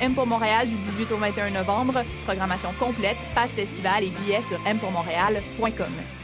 M pour Montréal du 18 au 21 novembre. Programmation complète, passe festival et billets sur mpourmontréal.com.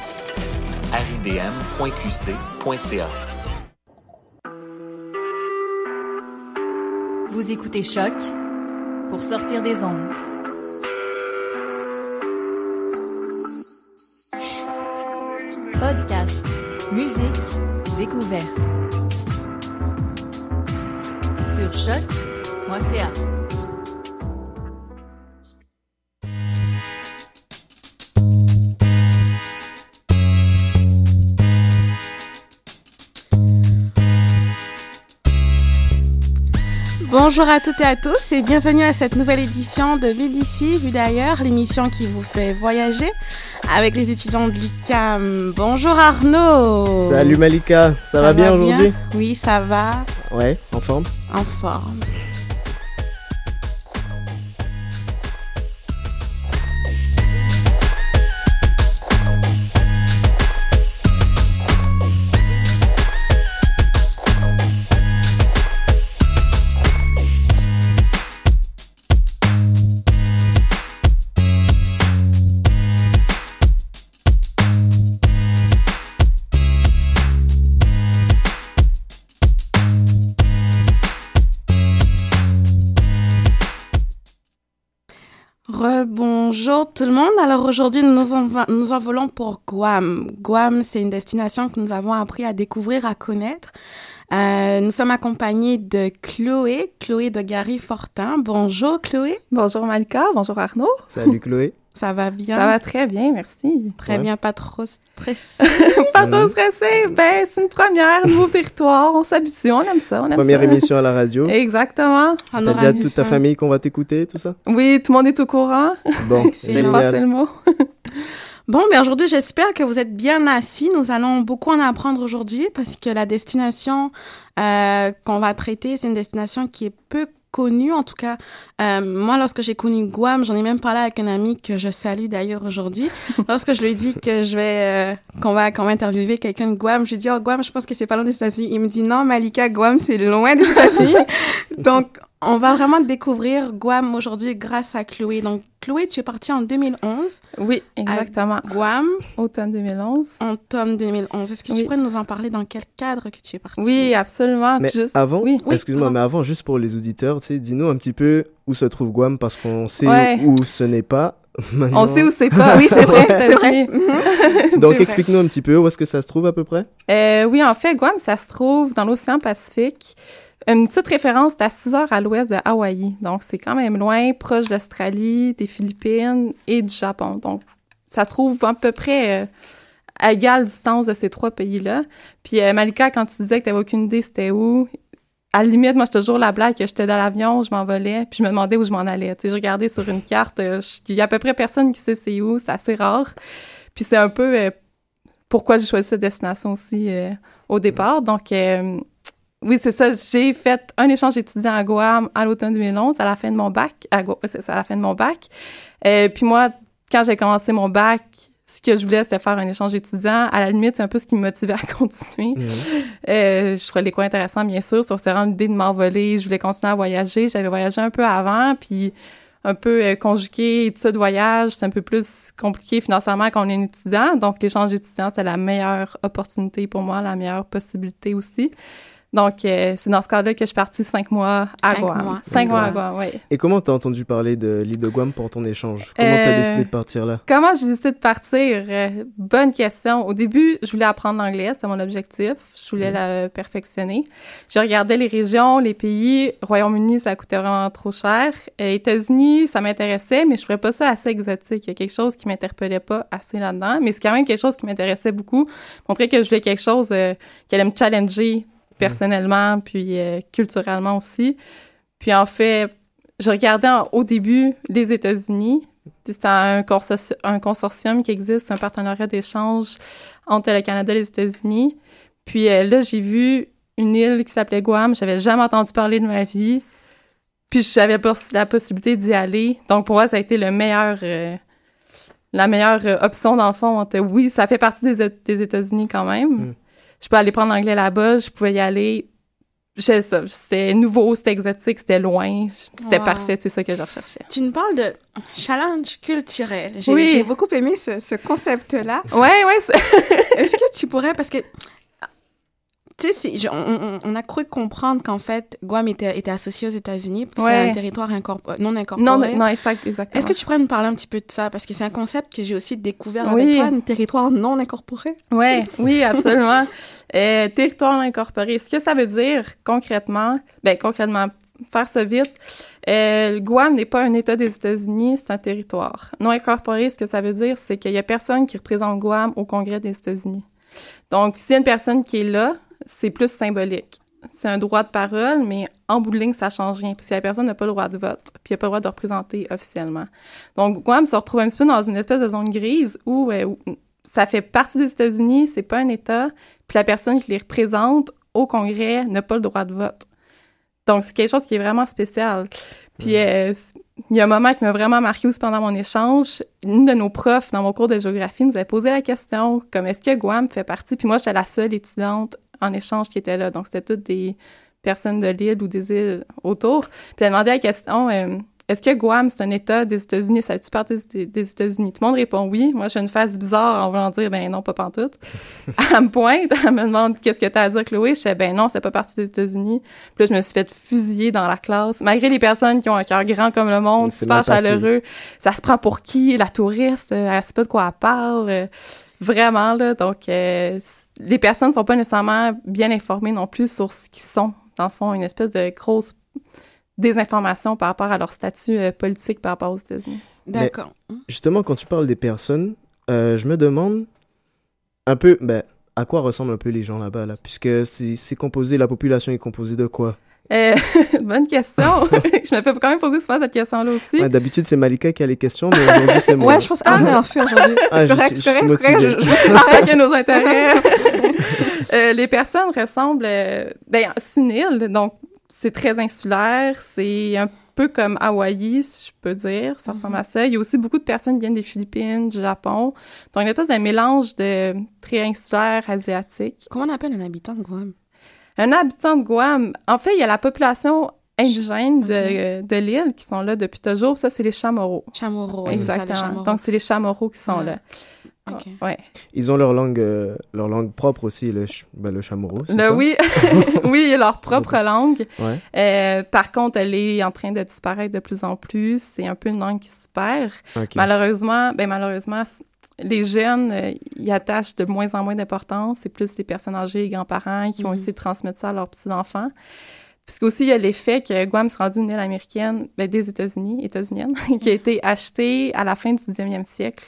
ridm.qc.ca. Vous écoutez Choc pour sortir des ondes. Podcast, musique, découverte. Sur choc.ca. Bonjour à toutes et à tous et bienvenue à cette nouvelle édition de vue d'ailleurs, l'émission qui vous fait voyager avec les étudiants de l'UQAM. Bonjour Arnaud. Salut Malika, ça, va bien? aujourd'hui? Oui, ça va, Ouais, en forme? En forme. Tout le monde. Alors aujourd'hui, nous nous, enva- nous envolons pour Guam. Guam, c'est une destination que nous avons appris à découvrir, à connaître. Euh, nous sommes accompagnés de Chloé, Chloé de Gary Fortin. Bonjour Chloé, Bonjour Malika, bonjour Arnaud. Salut Chloé ça va bien? Ça va très bien, merci. Très Ouais. bien, pas trop stressé. Pas trop stressé. Ben, c'est une première, nouveau territoire. On s'habitue, on aime ça, on aime Première ça. émission à la radio. Exactement. On T'as dit à toute ta famille qu'on va t'écouter, tout ça? Oui, tout le monde est au courant. Bon. J'ai passé le mot. Bon, mais aujourd'hui, j'espère que vous êtes bien assis. Nous allons beaucoup en apprendre aujourd'hui parce que la destination euh, qu'on va traiter, c'est une destination qui est peu connue. En tout cas, euh, moi, lorsque j'ai connu Guam, j'en ai même parlé avec un ami que je salue d'ailleurs aujourd'hui. lorsque je lui dit que je vais, euh, qu'on va, qu'on va interviewer quelqu'un de Guam, je lui dit, oh, Guam, je pense que c'est pas loin des États-Unis. Il me dit, non, Malika, Guam, c'est loin des États-Unis. Donc, on va vraiment découvrir Guam aujourd'hui grâce à Chloé. Donc, Chloé, tu es partie en 2011 Oui, exactement. à Guam Automne 2011. en tome 2011. Est-ce que tu pourrais nous en parler dans quel cadre que tu es partie? Oui, absolument. Mais Juste- avant, oui. Excuse-moi, mais avant, juste pour les auditeurs, tu sais, dis-nous un petit peu où se trouve Guam parce qu'on sait Ouais. où ce n'est pas. Maintenant. On sait où c'est pas. Oui, c'est vrai, c'est. Donc, explique-nous un petit peu où est-ce que ça se trouve à peu près Euh, oui, en fait, Guam, ça se trouve dans l'océan Pacifique. Une petite référence, c'est à 6 heures à l'ouest de Hawaï. Donc, c'est quand même loin, proche de l'Australie, des Philippines et du Japon. Donc, ça trouve à peu près euh, à égale distance de ces trois pays-là. Puis euh, Malika, quand tu disais que tu n'avais aucune idée c'était où, à la limite, moi, j'étais toujours la blague que j'étais dans l'avion, je m'envolais, puis je me demandais où je m'en allais. Tu sais, je regardais sur une carte, euh, il y a à peu près personne qui sait c'est où, c'est assez rare. Puis c'est un peu pourquoi j'ai choisi cette destination aussi au départ. Donc, oui, c'est ça. J'ai fait un échange étudiant à Guam à l'automne 2011, à la fin de mon bac. À, c'est ça, à la fin de mon bac. puis moi, quand j'ai commencé mon bac, ce que je voulais, c'était faire un échange étudiant. À la limite, c'est un peu ce qui me motivait à continuer. Mhm. Euh, je trouvais les coins intéressants, bien sûr. C'était vraiment l'idée de m'envoler. Je voulais continuer à voyager. J'avais voyagé un peu avant, puis un peu euh, conjugué tout ça de voyage, c'est un peu plus compliqué financièrement quand on est un étudiant. Donc, l'échange étudiant, c'est la meilleure opportunité pour moi, la meilleure possibilité aussi. Donc, euh, c'est dans ce cadre-là que je suis partie cinq mois à cinq Guam. Mois. Cinq mois à Guam, oui. Et comment t'as entendu parler de l'île de Guam pour ton échange? Comment t'as euh, décidé de partir là? Comment j'ai décidé de partir? Euh, bonne question. Au début, je voulais apprendre l'anglais, c'était mon objectif. Je voulais mm. la perfectionner. Je regardais les régions, les pays. Royaume-Uni, ça coûtait vraiment trop cher. États-Unis, ça m'intéressait, mais je ferais pas ça assez exotique. Il y a quelque chose qui m'interpellait pas assez là-dedans, mais c'est quand même quelque chose qui m'intéressait beaucoup. Montrer que je voulais quelque chose qui allait me challenger personnellement, puis euh, culturellement aussi. Puis en fait, je regardais au début les États-Unis. C'est un, un, consortium qui existe, un partenariat d'échange entre le Canada et les États-Unis. Puis euh, là, j'ai vu une île qui s'appelait Guam. J'avais jamais entendu parler de ma vie. Puis j'avais la possibilité d'y aller. Donc pour moi, ça a été le meilleur, euh, la meilleure option dans le fond. Oui, ça fait partie des, des États-Unis quand même. Mm je peux aller prendre l'anglais là-bas, je pouvais y aller. C'était nouveau, c'était exotique, c'était loin, c'était parfait, c'est ça que je recherchais. Tu nous parles de challenge culturel. J'ai beaucoup aimé ce, ce concept-là. Ouais, ouais. Est-ce que tu pourrais, parce que tu sais, on, on, a cru comprendre qu'en fait, Guam était, était associé aux États-Unis, c'est un territoire non incorporé. Non, non, exact, exactement. Est-ce que tu pourrais nous parler un petit peu de ça? Parce que c'est un concept que j'ai aussi découvert avec toi, un territoire non incorporé. Ouais, oui, absolument. euh, territoire non incorporé. Ce que ça veut dire concrètement, ben concrètement, faire ça vite, euh, Guam n'est pas un État des États-Unis, c'est un territoire. Non incorporé, ce que ça veut dire, c'est qu'il y a personne qui représente Guam au Congrès des États-Unis. Donc, s'il y a une personne qui est là, c'est plus symbolique. C'est un droit de parole, mais en bout de ligne, ça change rien, parce que la personne n'a pas le droit de vote, puis il n'a pas le droit de représenter officiellement. Donc, Guam se retrouve un petit peu dans une espèce de zone grise où, euh, ça fait partie des États-Unis, c'est pas un État, puis la personne qui les représente au Congrès n'a pas le droit de vote. Donc, c'est quelque chose qui est vraiment spécial. Puis, euh, il y a un moment qui m'a vraiment marqué aussi pendant mon échange. Une de nos profs dans mon cours de géographie nous a posé la question, comme est-ce que Guam fait partie? Puis moi, j'étais la seule étudiante en échange qui était là. Donc, c'était toutes des personnes de l'île ou des îles autour. Puis elle a demandé la question, euh, est-ce que Guam, c'est un État des États-Unis? Ça fait-tu partie des, États-Unis? Tout le monde répond oui. Moi, j'ai une phase bizarre en voulant dire, ben non, pas pantoute. elle me pointe, elle me demande, qu'est-ce que tu as à dire, Chloé? Je dis, ben non, c'est pas partie des États-Unis. Puis là, je me suis fait fusiller dans la classe. Malgré les personnes qui ont un cœur grand comme le monde, super chaleureux, ça se prend pour qui? La touriste, elle sait pas de quoi elle parle. Vraiment, là. Donc, euh, les personnes ne sont pas nécessairement bien informées non plus sur ce qu'ils sont. Dans le fond, une espèce de grosse désinformation par rapport à leur statut euh, politique par rapport aux États-Unis. D'accord. Justement, quand tu parles des personnes, euh, je me demande un peu, ben, à quoi ressemblent un peu les gens là-bas, là, puisque c'est composé, la population est composée de quoi? Euh, bonne question. je me fais quand même poser souvent cette question-là aussi. D'habitude, c'est Malika qui a les questions, mais aujourd'hui, c'est moi. Ouais, je pense. Ah, mais en fait, aujourd'hui. Ah, c'est correct, c'est correct. Je, je, suis chacun nos intérêts. euh, les personnes ressemblent. Euh, ben, c'est une île, donc c'est très insulaire. C'est un peu comme Hawaï, si je peux dire. Ça ressemble à ça. Il y a aussi beaucoup de personnes qui viennent des Philippines, du Japon. Donc, il y a un mélange de très insulaire, asiatique. Comment on appelle un habitant de Guam? Un habitant de Guam, en fait, il y a la population indigène de, de l'île qui sont là depuis toujours. Ça, c'est les Chamorros. Chamorros, exactement. Donc, c'est les Chamorros qui sont là. Ouais. Ils ont leur langue, euh, leur langue propre aussi, le, ben, le chamorro, ça? Oui, oui, leur propre langue. Euh, par contre, elle est en train de disparaître de plus en plus. C'est un peu une langue qui se perd. Malheureusement, ben malheureusement, les jeunes, euh, ils attachent de moins en moins d'importance. C'est plus les personnes âgées, les grands-parents qui ont mhm. essayé de transmettre ça à leurs petits-enfants. Puis aussi, il y a l'effet que Guam s'est rendu une île américaine, ben, des États-Unis, états-unienne, qui a été achetée à la fin du 19e siècle.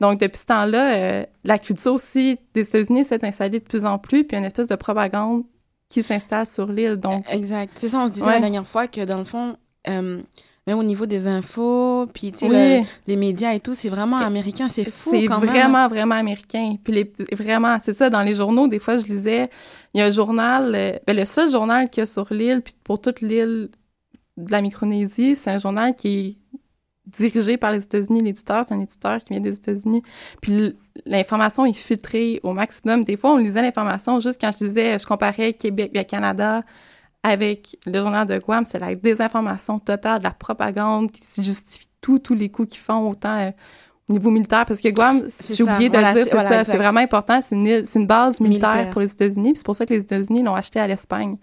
Donc, depuis ce temps-là, euh, la culture aussi des États-Unis s'est installée de plus en plus, puis une espèce de propagande qui s'installe sur l'île. Donc, Exact. C'est ça, on se disait Ouais. la dernière fois que dans le fond, euh, même au niveau des infos, puis tu sais, Oui. le- les médias et tout, c'est vraiment américain. C'est fou c'est quand même. vraiment, vraiment américain. Puis les, vraiment, c'est ça, dans les journaux, des fois, je lisais, il y a un journal, euh, ben, le seul journal qu'il y a sur l'île, puis pour toute l'île de la Micronésie, c'est un journal qui est dirigé par les États-Unis. L'éditeur, c'est un éditeur qui vient des États-Unis. Puis l'information est filtrée au maximum. Des fois, on lisait l'information juste quand je disais, je comparais Québec et Canada avec le journal de Guam, c'est la désinformation totale, de la propagande qui se justifie tout, tous les coups qu'ils font, autant euh, au niveau militaire, parce que Guam, C'est j'ai oublié de voilà, le dire, c'est- voilà, vraiment important, c'est une, île- c'est une base militaire, Militaire. pour les États-Unis, c'est pour ça que les États-Unis l'ont acheté à l'Espagne.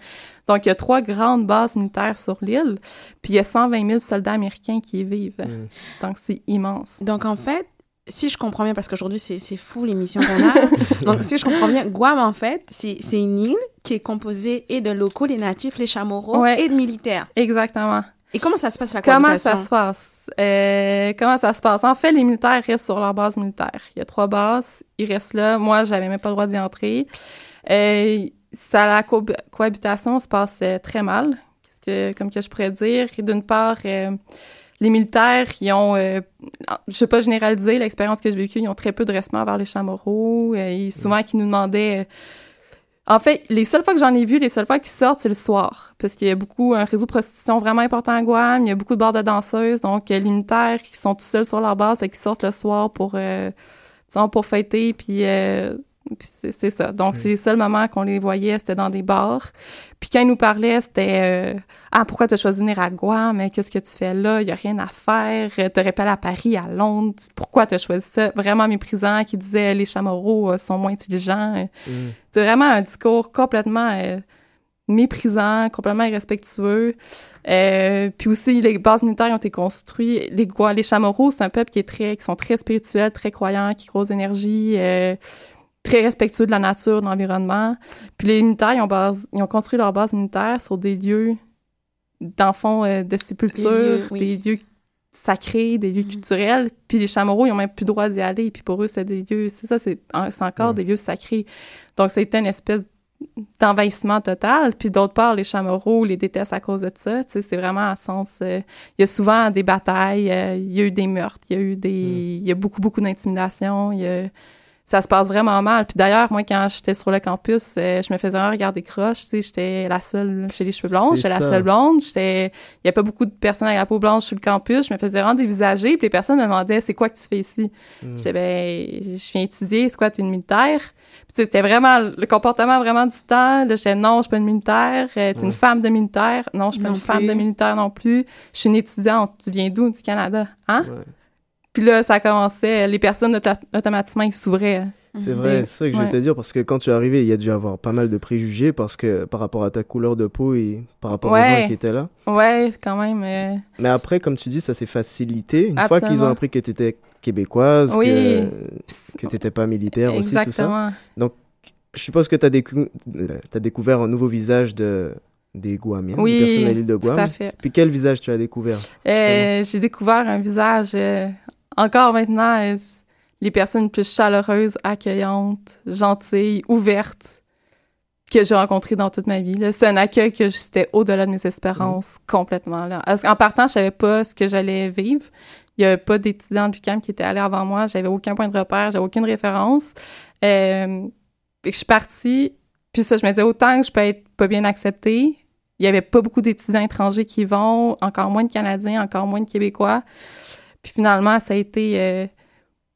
Donc, il y a trois grandes bases militaires sur l'île, puis il y a 120 000 soldats américains qui y vivent. Mm. Donc, c'est immense. Donc en fait, si je comprends bien, parce qu'aujourd'hui c'est c'est fou l'émission qu'on a. Donc si je comprends bien, Guam en fait, c'est c'est une île qui est composée et de locaux, les natifs, les chamorros, Ouais. et de militaires. Exactement. Et comment ça se passe la Comment ça se passe? Euh, comment ça se passe? En fait, les militaires restent sur leur base militaire. Il y a trois bases, ils restent là. Moi, j'avais même pas le droit d'y entrer. Euh, ça, la co- cohabitation se passe euh, très mal. Qu'est-ce que, comme que je pourrais dire? D'une part, euh, les militaires, ils ont, euh, je sais pas généraliser l'expérience que j'ai vécue, ils ont très peu de respect envers les chamorros. Euh, ils, souvent, qui nous demandaient... euh, en fait, les seules fois que j'en ai vu, les seules fois qu'ils sortent, c'est le soir. Parce qu'il y a beaucoup, un réseau de prostitution vraiment important à Guam. Il y a beaucoup de bars de danseuses. Donc, euh, les militaires qui sont tout seuls sur leur base, fait qu'ils sortent le soir pour, euh, pour fêter. Euh, puis c'est, ça. Donc, c'est les seuls moments qu'on les voyait, c'était dans des bars. Puis quand ils nous parlaient, c'était euh, Ah, pourquoi t'as choisi de venir à Guam? Mais qu'est-ce que tu fais là? Il y a rien à faire. T'aurais pas à Paris, à Londres. Pourquoi t'as choisi ça? Vraiment méprisant, qui disait les chamorros euh, sont moins intelligents. Mm. C'est vraiment un discours complètement euh, méprisant, complètement irrespectueux. Euh, puis aussi, les bases militaires ont été construites. Les, les Chamorros, c'est un peuple qui est très, qui sont très spirituels, très croyants, qui croient aux énergies, euh, très respectueux de la nature, de l'environnement. Puis les militaires, ils ont, base, ils ont construit leur base militaire sur des lieux, dans le fond, euh, de sépulture, Des lieux, oui. des lieux sacrés, des lieux Mhm. culturels. Puis les Chamorros, ils ont même plus le droit d'y aller. Puis pour eux, c'est des lieux, c'est ça, c'est en- c'est encore des lieux sacrés. Donc, ça a été une espèce d'envahissement total. Puis d'autre part, les Chamorros les détestent à cause de ça. Tu sais, c'est vraiment à sens... euh, il y a souvent des batailles, euh, il y a eu des meurtres, il y a eu des... Il y a beaucoup, beaucoup d'intimidation, il y a... Ça se passe vraiment mal. Puis d'ailleurs, moi, quand j'étais sur le campus, euh, je me faisais vraiment regarder croche. Tu sais, j'étais la seule chez les cheveux blonds, j'étais la seule blonde. J'étais... Il y a pas beaucoup de personnes avec la peau blanche sur le campus. Je me faisais vraiment dévisager. Puis les personnes me demandaient, c'est quoi que tu fais ici? Mm. J'étais, ben, je viens étudier, c'est quoi, t'es une militaire? Puis, tu sais, c'était vraiment le comportement vraiment distant. Là, j'étais, non, je suis pas une militaire. Euh, t'es une femme de militaire. Non, je suis pas Non une femme de militaire non plus. Je suis une étudiante. Tu viens d'où? Du Canada. Hein? Ouais. Puis là, ça commençait, les personnes auto- automatiquement, ils s'ouvraient. C'est vrai, c'est ça que je vais te dire, parce que quand tu es arrivé, il y a dû avoir pas mal de préjugés parce que par rapport à ta couleur de peau et par rapport aux gens qui étaient là. Ouais, quand même. euh, Mais après, comme tu dis, ça s'est facilité. Une fois qu'ils ont appris que tu étais québécoise, Oui. que, que tu n'étais pas militaire aussi, tout ça. Exactement. Je suppose que tu as, découvert un nouveau visage de, des Guamiens, Oui, des personnes de l'île de Tout à Guam. fait. Puis quel visage tu as découvert Euh, j'ai découvert un visage, euh, encore maintenant, les personnes plus chaleureuses, accueillantes, gentilles, ouvertes que j'ai rencontrées dans toute ma vie. C'est un accueil que c'était au-delà de mes espérances, complètement. Là. Parce qu'en partant, je savais pas ce que j'allais vivre. Il y avait pas d'étudiants du camp qui étaient allés avant moi. J'avais aucun point de repère, j'avais aucune référence. Euh, que je suis partie, puis ça, je me disais, autant que je peux être pas bien acceptée, il y avait pas beaucoup d'étudiants étrangers qui vont, encore moins de Canadiens, encore moins de Québécois. Puis finalement, ça a été euh,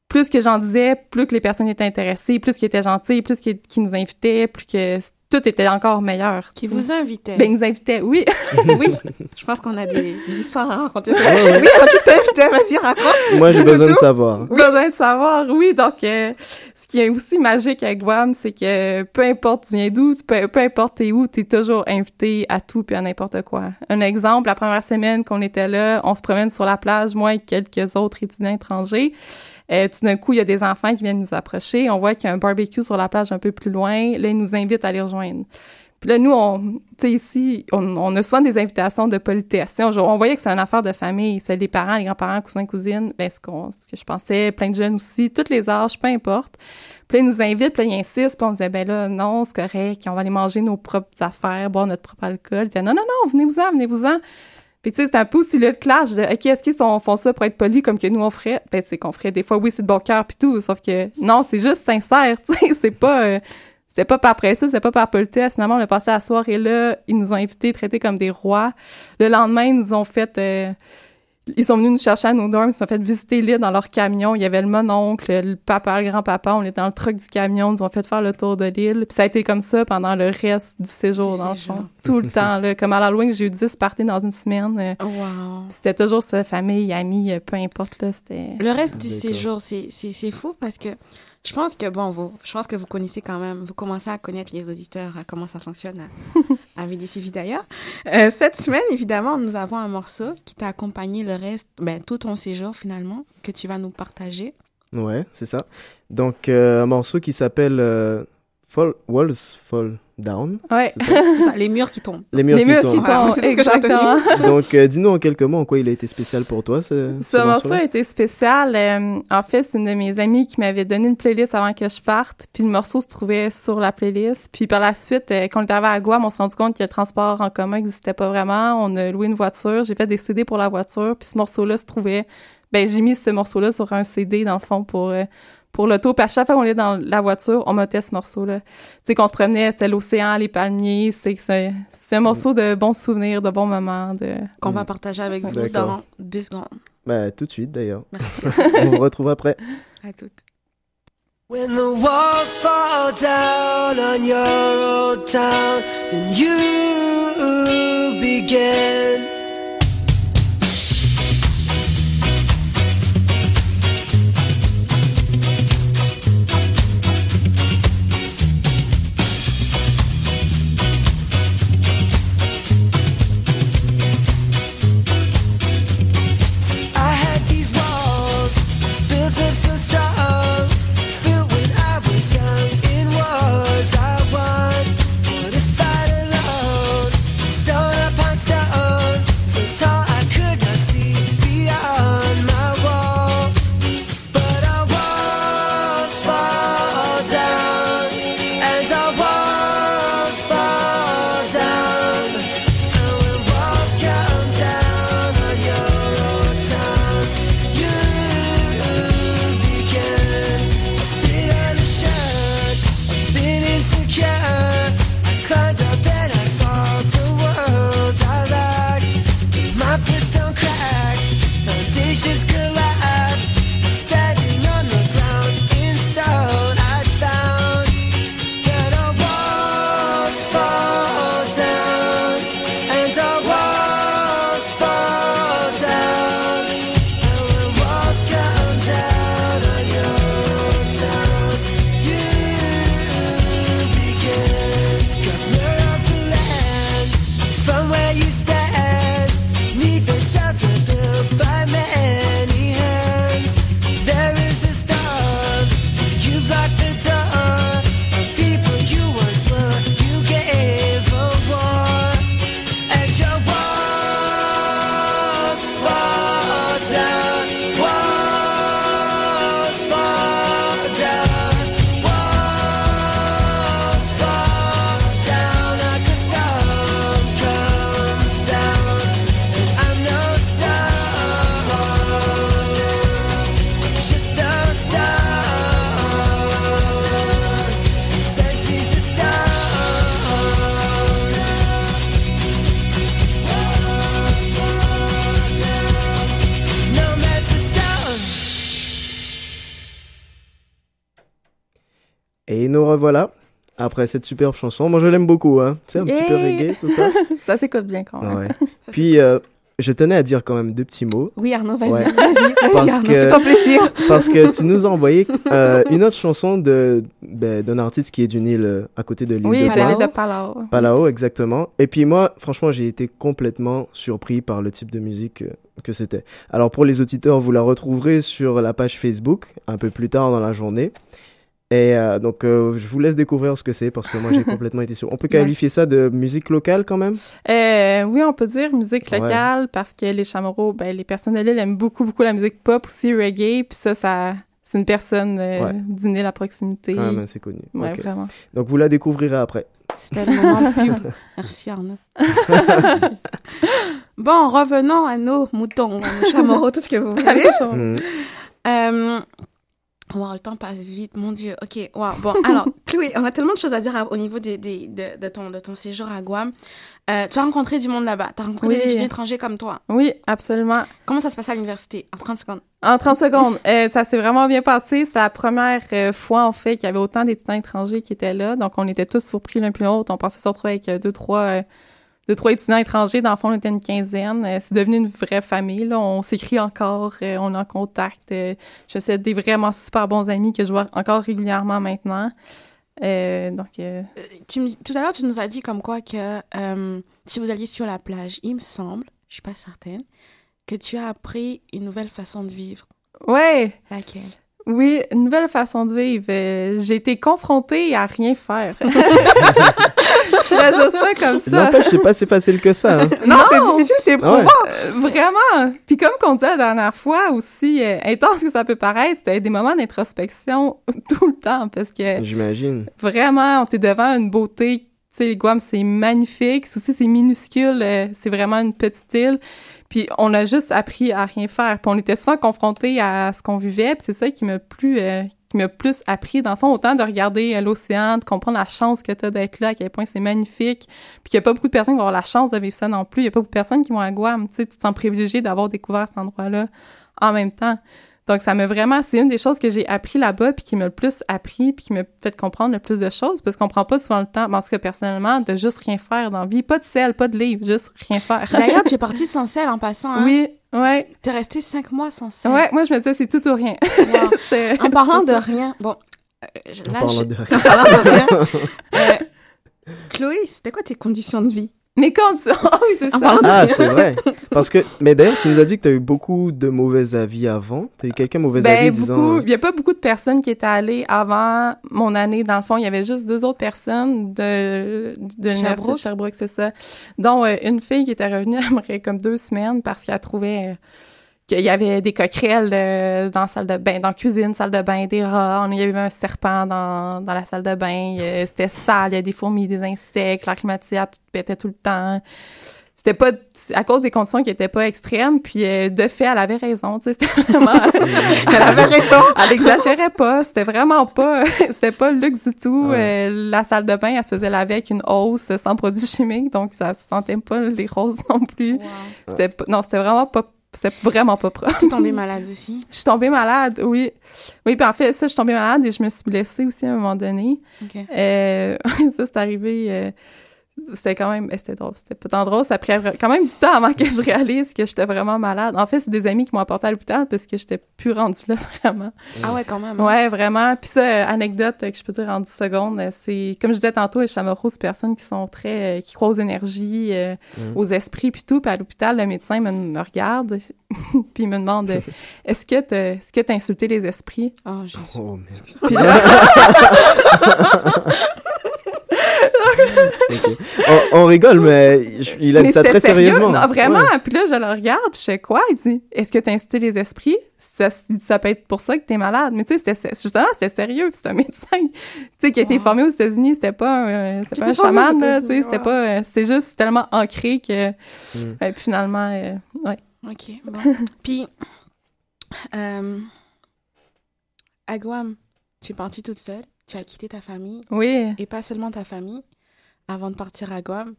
plus que j'en disais, plus que les personnes étaient intéressées, plus qu'ils étaient gentils, plus qu'ils nous invitaient, plus que tout était encore meilleur. Qui vous invitait. Ben, ils nous invitaient, oui. oui, je pense qu'on a des, des histoires à raconter. Ouais, ouais. Oui, alors qui t'invitait, vas-y, raconte. Moi, j'ai besoin de savoir. besoin de savoir, oui. Donc, euh, ce qui est aussi magique avec Guam, c'est que peu importe tu viens d'où, tu peu, peu importe t'es où, t'es toujours invité à tout puis à n'importe quoi. Un exemple, la première semaine qu'on était là, on se promène sur la plage, moi et quelques autres étudiants étrangers. Euh, tout d'un coup, il y a des enfants qui viennent nous approcher. On voit qu'il y a un barbecue sur la plage un peu plus loin. Là, ils nous invitent à les rejoindre. Puis là, nous, on, tu sais, ici, on, on a souvent des invitations de politesse. On, voyait que c'est une affaire de famille. C'est les parents, les grands-parents, cousins, cousines. Ben, ce, qu'on, ce que je pensais, plein de jeunes aussi, tous les âges, peu importe. Puis là, ils nous invitent, puis là, ils insistent, puis on disait, ben là, non, c'est correct, on va aller manger nos propres affaires, boire notre propre alcool. Ils disaient, non, non, non, venez-vous-en, venez-vous-en. Puis tu sais, c'est un peu aussi le clash de, OK, est-ce qu'ils font ça pour être polis comme que nous, on ferait? Ben, c'est qu'on ferait des fois, oui, c'est de bon cœur, puis tout, sauf que non, c'est juste sincère, tu sais, c'est pas... Euh, c'était pas par ça, c'était pas par politesse. Finalement, on a passé la soirée là. Ils nous ont invités, traités comme des rois. Le lendemain, ils nous ont fait... Euh, ils sont venus nous chercher à nos dorms, ils nous ont fait visiter l'île dans leur camion. Il y avait le mononcle, le papa, le grand-papa. On était dans le truck du camion. Ils nous ont fait faire le tour de l'île. Puis ça a été comme ça pendant le reste du séjour, dans le fond. Tout le temps. Là. Comme à l'Halloween, j'ai eu 10 parties dans une semaine. Euh, Wow. C'était toujours ça, famille, amis, euh, peu importe. Là, c'était... Le reste du séjour, c'est c'est- c'est fou parce que je pense que, bon, vous, je pense que vous connaissez quand même, vous commencez à connaître les auditeurs, à comment ça fonctionne à, à VDCV d'ailleurs. Euh, cette semaine, évidemment, nous avons un morceau qui t'a accompagné le reste, ben, tout ton séjour finalement, que tu vas nous partager. Ouais, c'est ça. Donc, euh, un morceau qui s'appelle euh, Fall, Walls Fall Down. Ouais. Ça? Les murs qui tombent. Les murs Les qui murs tombent. qui tombent. c'est ce que j'ai retenu. Exactement. Donc, euh, dis-nous en quelques mots en quoi il a été spécial pour toi, ce, Ce morceau morceau-là. a été spécial. Euh, en fait, c'est une de mes amies qui m'avait donné une playlist avant que je parte. Puis le morceau se trouvait sur la playlist. Puis par la suite, euh, quand on est arrivé à Guam, on s'est rendu compte que le transport en commun n'existait pas vraiment. On a loué une voiture. J'ai fait des CD pour la voiture. Puis ce morceau-là se trouvait... Ben, j'ai mis ce morceau-là sur un CD, dans le fond, pour... pour l'auto, puis à chaque fois qu'on est dans la voiture, on mettait ce morceau-là. Tu sais, qu'on se promenait, c'était l'océan, les palmiers, c'est c'est c'est un morceau de bons souvenirs, de bons moments, de... Qu'on Mm. va partager avec vous D'accord. dans deux secondes. Bah, tout de suite d'ailleurs. Merci. On vous retrouve après. à toutes. When the walls fall down on your old town, then you begin. Et nous revoilà après cette superbe chanson. Moi, je l'aime beaucoup, hein. Tu sais, un petit peu reggae, tout ça. Ça s'écoute bien quand même. Ouais. Puis, euh, je tenais à dire quand même deux petits mots. Oui, Arnaud, vas-y, Ouais. vas-y, Arnaud, que- fais-toi plaisir. Parce que tu nous as envoyé euh, une autre chanson de ben, d'un artiste qui est d'une île euh, à côté de l'île Oui, de Pau. l'île de Palau. Palau, exactement. Et puis moi, franchement, j'ai été complètement surpris par le type de musique euh, que c'était. Alors pour les auditeurs, vous la retrouverez sur la page Facebook un peu plus tard dans la journée. Et euh, donc, euh, je vous laisse découvrir ce que c'est parce que moi, j'ai complètement été sûr. On peut qualifier ça de musique locale quand même? Euh, oui, on peut dire musique Ouais. locale parce que les Chamorros, ben, les personnes de l'île aiment beaucoup, beaucoup la musique pop, aussi reggae. Puis ça, ça c'est une personne euh, Ouais. d'une île à proximité. Quand même assez connu. Ouais, vraiment. Donc, vous la découvrirez après. C'était le moment pub. Merci Arnaud. Merci. Bon, revenons à nos moutons, à nos chameaux, tout ce que vous voulez. Wow, le temps passe vite, mon Dieu. Ok, wow. Bon, alors, Chloé, on a tellement de choses à dire à- au niveau des, des- de, de ton, de ton séjour à Guam. Euh, tu as rencontré du monde là-bas. Tu as rencontré Oui. des étudiants étrangers comme toi. Oui, absolument. Comment ça se passe à l'université en 30 secondes? En 30 secondes, euh, ça s'est vraiment bien passé. C'est la première euh, fois, en fait, qu'il y avait autant d'étudiants étrangers qui étaient là. Donc, on était tous surpris l'un plus l'autre. On pensait se retrouver avec euh, deux, trois, euh, deux, trois étudiants étrangers. Dans le fond, on était une quinzaine. Euh, c'est devenu une vraie famille. Là. On s'écrit encore, euh, on est en contact. Euh, je suis des vraiment super bons amis que je vois encore régulièrement maintenant. Euh, donc, euh, Tu tout à l'heure, tu nous as dit comme quoi que euh, si vous alliez sur la plage, il me semble, je suis pas certaine, que tu as appris une nouvelle façon de vivre. ouais, Laquelle? Oui, une nouvelle façon de vivre. Euh, j'ai été confrontée à rien faire. je dire ça comme ça. N'empêche, c'est pas si facile que ça. hein. Non, c'est difficile, c'est ouais. éprouvant. Euh, Vraiment. Puis comme qu'on disait la dernière fois aussi, euh, intense que ça peut paraître, c'était des moments d'introspection tout le temps parce que J'imagine. vraiment, on est devant une beauté. Tu sais, les Guam, c'est magnifique. Aussi, c'est minuscule. euh, c'est vraiment une petite île. Puis on a juste appris à rien faire. Puis on était souvent confrontés à ce qu'on vivait. Puis c'est ça qui m'a plus... euh, qui m'a plus appris, dans le fond, autant de regarder euh, l'océan, de comprendre la chance que tu as d'être là, à quel point c'est magnifique, puis qu'il n'y a pas beaucoup de personnes qui vont avoir la chance de vivre ça non plus. Il n'y a pas beaucoup de personnes qui vont à Guam. Tu sais, tu te sens privilégié d'avoir découvert cet endroit-là en même temps. Donc, ça m'a vraiment... C'est une des choses que j'ai appris là-bas, puis qui m'a le plus appris, puis qui m'a fait comprendre le plus de choses, parce qu'on prend pas souvent le temps, en tout cas, personnellement, de juste rien faire dans la vie. Pas de sel, pas de livre, juste rien faire. D'ailleurs, tu es partie sans sel en passant. Hein? oui, ouais. Tu es resté cinq mois sans sel. Ouais, moi, je me disais, c'est tout ou rien. Wow. En parlant de rien, bon, euh, je- En parlant je- de en parlant de rien, euh, Chloé, c'était quoi tes conditions de vie? Mes conditions, ah oui, c'est En ça. Ah, c'est vrai. Parce que, mais d'ailleurs, tu nous as dit que tu as eu beaucoup de mauvais avis avant. Tu as eu quelqu'un mauvais Ben, avis beaucoup. disant. Il n'y a pas beaucoup de personnes qui étaient allées avant mon année. Dans le fond, il y avait juste deux autres personnes de, de l'université Sherbrooke? de Sherbrooke, c'est ça. Dont euh, une fille qui était revenue après comme deux semaines parce qu'elle trouvait euh, qu'il y avait des coquerelles euh, dans la salle de bain, dans la cuisine, salle de bain, des rats. On, il y avait un serpent dans, dans la salle de bain. C'était sale, il y a des fourmis, des insectes, l'air climatisé tout pétait tout le temps c'était pas à cause des conditions qui étaient pas extrêmes puis euh, de fait elle avait raison tu sais c'était vraiment elle avait raison elle exagérait pas c'était vraiment pas c'était pas le luxe du tout Ouais. Euh, la salle de bain elle se faisait laver avec une hausse sans produits chimiques donc ça se sentait pas les roses non plus c'était non c'était vraiment pas c'était vraiment pas propre Tu es tombée malade aussi? je suis tombée malade oui oui puis en fait ça je suis tombée malade et je me suis blessée aussi à un moment donné euh, ça, c'est arrivé. euh, c'était quand même. eh, C'était drôle. C'était pas tant drôle. Ça a pris quand même du temps avant que je réalise que j'étais vraiment malade. En fait, c'est des amis qui m'ont apporté à l'hôpital parce que j'étais plus rendue là, vraiment. Ah ouais, quand même. hein. Ouais, vraiment. Puis ça, euh, anecdote euh, que je peux dire en 10 secondes, euh, c'est, comme je disais tantôt, les chameaux, c'est personnes qui sont très. euh, qui croient aux énergies, euh, Mhm. aux esprits, puis tout. Puis à l'hôpital, le médecin me, me regarde, puis il me demande est-ce que t'as, est-ce que t'as insulté les esprits Oh, Jésus. Oh, merde. Puis là, On, on rigole, mais je- il a dit ça très sérieux? sérieusement. Non, vraiment. Ouais. Puis là, je le regarde, puis je fais quoi? Il dit, est-ce que tu as insulté les esprits? Ça, peut être pour ça que t'es malade. Mais tu sais, c'était, justement, c'était sérieux. Puis c'est un médecin, tu sais, qui a été Wow. formé aux États-Unis. C'était pas un, c'était Qui pas un chaman, là. Tu sais, c'était wow. pas, euh, c'est juste tellement ancré que, Mm. finalement, euh, ouais. OK, bon. Puis, euh, à Guam, tu es partie toute seule. Tu as quitté ta famille. Oui. Et pas seulement ta famille. Avant de partir à Guam,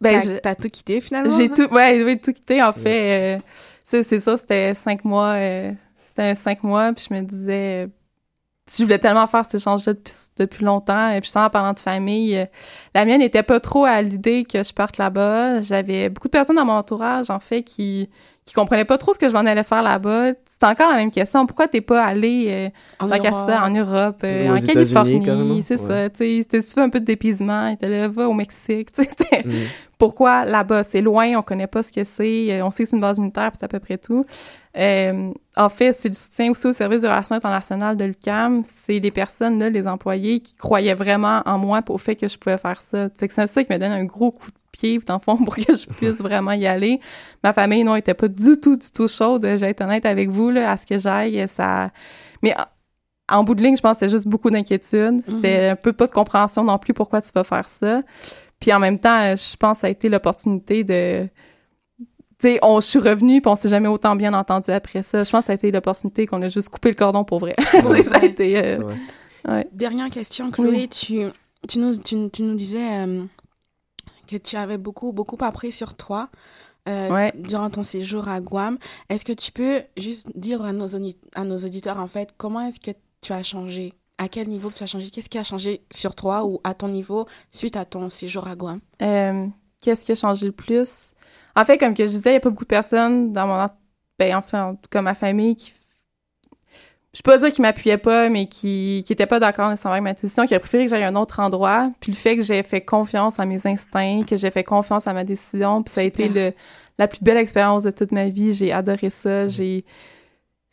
Ben, t'as je- t'as tout quitté finalement. J'ai tout, ouais, oui, tout quitté, en fait. euh, c'est, c'est ça, c'était cinq mois, euh, c'était un cinq mois, puis je me disais, euh, je voulais tellement faire cet échange-là depuis, depuis longtemps, et puis sans en parlant de famille, la mienne n'était pas trop à l'idée que je parte là-bas. J'avais beaucoup de personnes dans mon entourage, en fait, qui qui comprenaient pas trop ce que je m'en allais faire là-bas. C'était encore la même question. Pourquoi t'es pas allé euh, En ça, en Europe, euh, en Californie, c'est Ouais. ça. Tu sais, c'était souvent un peu de dépisement. Il était là, va au Mexique. Tu sais, c'était Mm. pourquoi là-bas? C'est loin, on connaît pas ce que c'est, euh, on sait que c'est une base militaire, puis c'est à peu près tout. Euh, en fait, c'est du soutien aussi au service de relations internationales de l'UCAM. C'est les personnes, là, les employés, qui croyaient vraiment en moi pour le fait que je pouvais faire ça. C'est que c'est ça qui me donne un gros coup de dans le fond, pour que je puisse vraiment y aller. Ma famille, non, était pas du tout, du tout chaude. Je vais être honnête avec vous, là, à ce que j'aille, ça... Mais en, bout de ligne, je pense que c'était juste beaucoup d'inquiétude. C'était un peu pas de compréhension non plus pourquoi tu vas faire ça. Puis en même temps, je pense que ça a été l'opportunité de tu sais, on, je suis revenue, puis on s'est jamais autant bien entendu après ça. Je pense que ça a été l'opportunité qu'on a juste coupé le cordon pour vrai. ça a été... euh, C'est vrai. ouais. Dernière question, Chloé. Oui. Tu, tu, nous, tu, tu nous disais euh, que tu avais beaucoup, beaucoup appris sur toi euh, Ouais. durant ton séjour à Guam. Est-ce que tu peux juste dire à nos, audi- à nos auditeurs, en fait, comment est-ce que tu as changé? À quel niveau que tu as changé? Qu'est-ce qui a changé sur toi ou à ton niveau suite à ton séjour à Guam? Euh, Qu'est-ce qui a changé le plus? En fait, comme que je disais, il n'y a pas beaucoup de personnes dans mon... en- Ben, enfin, cas, ma famille qui... Je peux pas dire qu'ils m'appuyaient pas, mais qui qui étaient pas d'accord nécessairement avec ma décision, qui a préféré que j'aille à un autre endroit. Puis le fait que j'ai fait confiance à mes instincts, que j'ai fait confiance à ma décision, puis ça a été le, la plus belle expérience de toute ma vie. J'ai adoré ça. J'ai...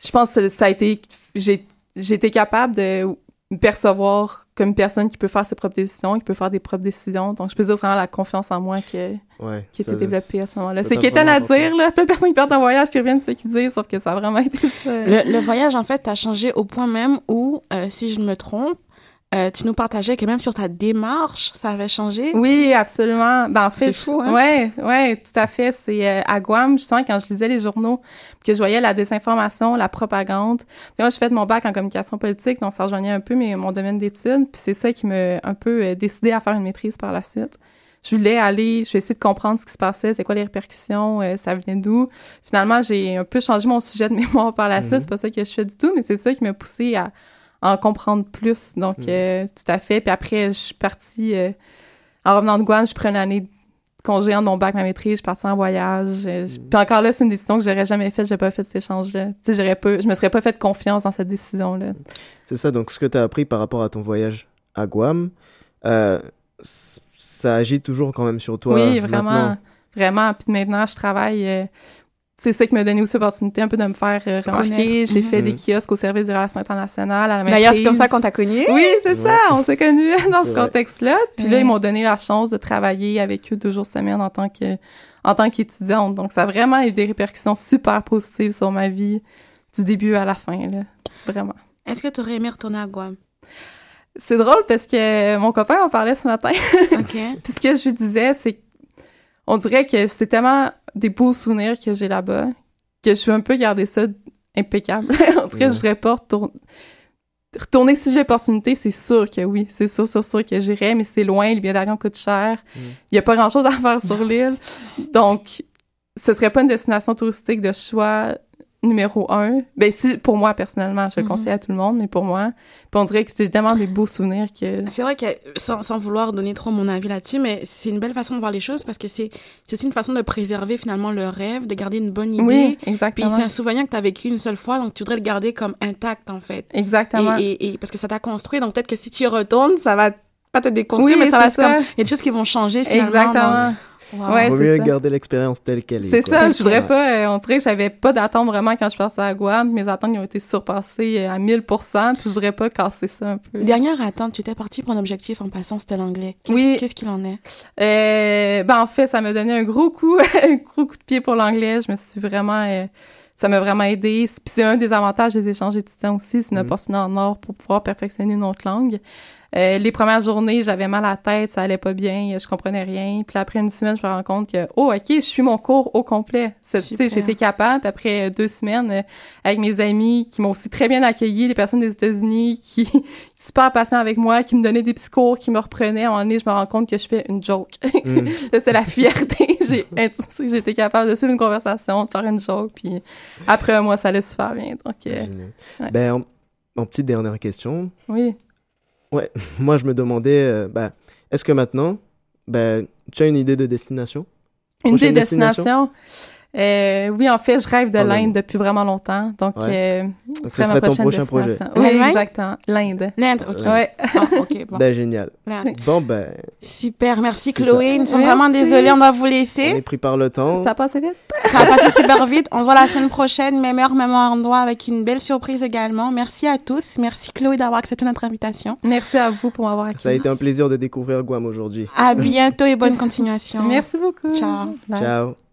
Je pense que ça a été... J'ai j'ai été capable de me percevoir comme une personne qui peut faire ses propres décisions, qui peut faire des propres décisions. Donc, je peux dire vraiment la confiance en moi que, Ouais. qui était développée à ce moment-là. C'est quétaine à dire, là. Plein de personnes qui partent en voyage qui reviennent, c'est ce qu'ils disent, sauf que ça a vraiment été ça. Le, le voyage, en fait, t'a changé au point même où, euh, si je ne me trompe, euh, tu nous partageais que même sur ta démarche, ça avait changé. Oui, absolument. Ben, en fait, C'est fou, hein? Ouais, ouais, tout à fait. C'est euh, à Guam, justement, quand je lisais les journaux, puis que je voyais la désinformation, la propagande. Puis moi, je fait mon bac en communication politique, donc ça rejoignait un peu mes, mon domaine d'études. Puis c'est ça qui m'a un peu euh, décidé à faire une maîtrise par la suite. Je voulais aller, je voulais essayer de comprendre ce qui se passait, c'est quoi les répercussions, euh, ça venait d'où. Finalement, j'ai un peu changé mon sujet de mémoire par la Mhm. suite. C'est pas ça que je fais du tout, mais c'est ça qui m'a poussé à en comprendre plus. Donc, Mhm. euh, tout à fait. Puis après, je suis partie... euh, en revenant de Guam, je prenais une année de congé en mon bac, ma maîtrise, je suis partie en voyage. euh, je- Puis encore là, c'est une décision que j'aurais jamais faite, j'ai pas fait cet échange-là. Tu sais, j'aurais pas, je me serais pas fait confiance dans cette décision-là. C'est ça, donc ce que tu as appris par rapport à ton voyage à Guam, euh, ça agit toujours quand même sur toi. oui, vraiment, maintenant? vraiment. Puis maintenant, je travaille. C'est ça qui m'a donné aussi l'opportunité un peu de me faire euh, remarquer. J'ai fait Mhm. des kiosques au service des relations internationales à la D'ailleurs, c'est comme ça qu'on t'a connu. Oui, c'est Ouais. ça. On s'est connus dans C'est ce contexte-là. Puis là, ils m'ont donné la chance de travailler avec eux deux jours semaine en tant que en tant qu'étudiante. Donc, ça a vraiment eu des répercussions super positives sur ma vie du début à la fin. Là. Vraiment. Est-ce que tu aurais aimé retourner à Guam? C'est drôle parce que mon copain en parlait ce matin. OK. Puis ce que je lui disais, c'est on dirait que c'est tellement des beaux souvenirs que j'ai là-bas que je veux un peu garder ça impeccable. en tout cas, Ouais. je voudrais pas retourner. Si j'ai l'opportunité, c'est sûr que oui. C'est sûr, sûr, sûr que j'irai, mais c'est loin, les billets d'avion coûtent cher. Il Mm. y a pas grand-chose à faire sur l'île. Donc, ce serait pas une destination touristique de choix numéro un. Ben, si, pour moi, personnellement, je le Mhm. conseille à tout le monde, mais pour moi. Puis on dirait que c'est tellement des beaux souvenirs que... C'est vrai que, sans, sans vouloir donner trop mon avis là-dessus, mais c'est une belle façon de voir les choses parce que c'est aussi une façon de préserver finalement le rêve, de garder une bonne idée. Oui, Puis exactement. c'est un souvenir que tu as vécu une seule fois, donc tu voudrais le garder comme intact en fait. Exactement. Et, et, et- parce que ça t'a construit, donc peut-être que si tu y retournes, ça va pas te déconstruire, Oui, mais ça va comme. Il y a des choses qui vont changer finalement. Exactement. donc- Wow. Ouais, Vaut c'est mieux ça. garder l'expérience telle qu'elle est. C'est ça, je voudrais pas, euh, on dirait que j'avais pas d'attente vraiment quand je suis partie à Guam. Mes attentes ils ont été surpassées euh, à 1000%, puis je voudrais pas casser ça un peu. Dernière attente, tu étais parti pour un objectif en passant, c'était l'anglais. Qu'est-ce Oui. Qu'est-ce qu'il en est? Euh, ben en fait, ça m'a donné un gros coup, un gros coup de pied pour l'anglais. Je me suis vraiment, euh, ça m'a vraiment aidé. Puis c'est un des avantages des échanges étudiants aussi, c'est une Mhm. opportunité en or pour pouvoir perfectionner une autre langue. Euh, les premières journées, j'avais mal à la tête, ça allait pas bien, je comprenais rien. Puis après une semaine, je me rends compte que oh ok, je suis mon cours au complet. J'étais capable. Puis après euh, deux semaines, euh, avec mes amis qui m'ont aussi très bien accueilli, les personnes des États-Unis qui super patients avec moi, qui me donnaient des petits cours, qui me reprenaient. À un moment donné, je me rends compte que je fais une joke. Mm. C'est la fierté. J'ai été capable de suivre une conversation, de faire une joke, puis après un mois, ça allait super bien. Donc, euh, ouais. Ben, en, en petite dernière question, oui. moi je me demandais, euh, ben, est-ce que maintenant, ben, tu as une idée de destination? Une Prochaine des destinations. Euh, oui, en fait, je rêve de Oh, l'Inde depuis vraiment longtemps. Donc, Ouais. euh, Donc, ce serait ma ton prochain projet. Oui, exactement. L'Inde. L'Inde, ok. Ouais. Ah, ok, bon. Ben, génial. Bon, ben, Super, merci Chloé. Nous sommes Merci. vraiment désolés, on doit vous on laisser. est pris par le temps. Ça a passé vite. Ça va passer super vite. On se voit la semaine prochaine, même heure, même endroit, avec une belle surprise également. Merci à tous. Merci Chloé d'avoir accepté notre invitation. Merci à vous pour m'avoir accueilli. Ça a été un plaisir de découvrir Guam aujourd'hui. À bientôt et bonne continuation. Merci beaucoup. Ciao. Bye. Ciao.